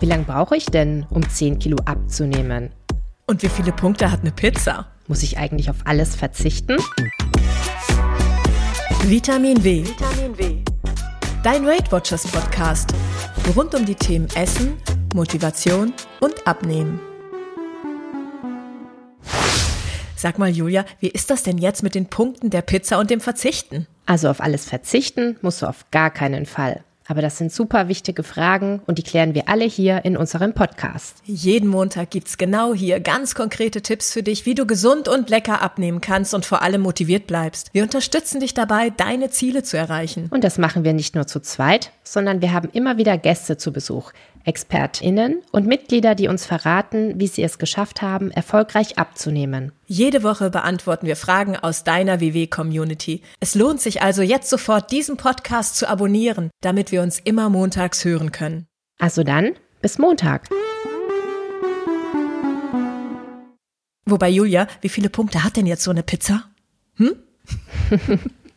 Wie lange brauche ich denn, um 10 Kilo abzunehmen? Und wie viele Punkte hat eine Pizza? Muss ich eigentlich auf alles verzichten? Vitamin W. Vitamin W. Dein Weight Watchers Podcast. Rund um die Themen Essen, Motivation und Abnehmen. Sag mal, Julia, wie ist das denn jetzt mit den Punkten der Pizza und dem Verzichten? Also auf alles verzichten musst du auf gar keinen Fall. Aber das sind super wichtige Fragen und die klären wir alle hier in unserem Podcast. Jeden Montag gibt's genau hier ganz konkrete Tipps für dich, wie du gesund und lecker abnehmen kannst und vor allem motiviert bleibst. Wir unterstützen dich dabei, deine Ziele zu erreichen. Und das machen wir nicht nur zu zweit, sondern wir haben immer wieder Gäste zu Besuch, ExpertInnen und Mitglieder, die uns verraten, wie sie es geschafft haben, erfolgreich abzunehmen. Jede Woche beantworten wir Fragen aus deiner WW-Community. Es lohnt sich also jetzt sofort, diesen Podcast zu abonnieren, damit wir uns immer montags hören können. Also dann, bis Montag. Wobei, Julia, wie viele Punkte hat denn jetzt so eine Pizza? Hm?